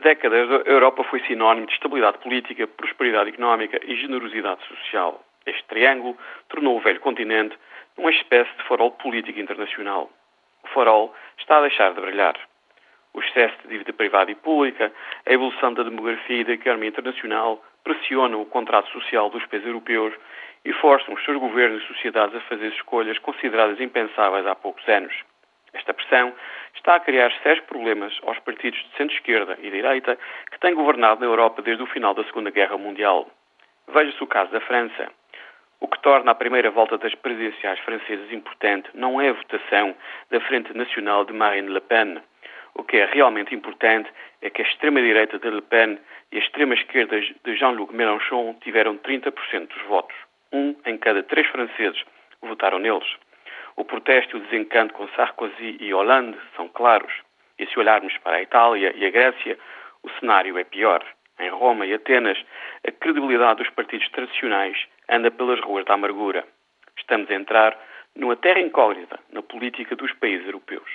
Décadas, a Europa foi sinónimo de estabilidade política, prosperidade económica e generosidade social. Este triângulo tornou o velho continente uma espécie de farol político internacional. O farol está a deixar de brilhar. O excesso de dívida privada e pública, a evolução da demografia e da economia internacional pressionam o contrato social dos países europeus e forçam os seus governos e sociedades a fazer escolhas consideradas impensáveis há poucos anos. Esta pressão está a criar sérios problemas aos partidos de centro-esquerda e direita que têm governado na Europa desde o final da Segunda Guerra Mundial. Veja-se o caso da França. O que torna a primeira volta das presidenciais francesas importante não é a votação da Frente Nacional de Marine Le Pen. O que é realmente importante é que a extrema-direita de Le Pen e a extrema-esquerda de Jean-Luc Mélenchon tiveram 30% dos votos. Um em cada três franceses votaram neles. O protesto e o desencanto com Sarkozy e Hollande são claros. E se olharmos para a Itália e a Grécia, o cenário é pior. Em Roma e Atenas, a credibilidade dos partidos tradicionais anda pelas ruas da amargura. Estamos a entrar numa terra incógnita na política dos países europeus.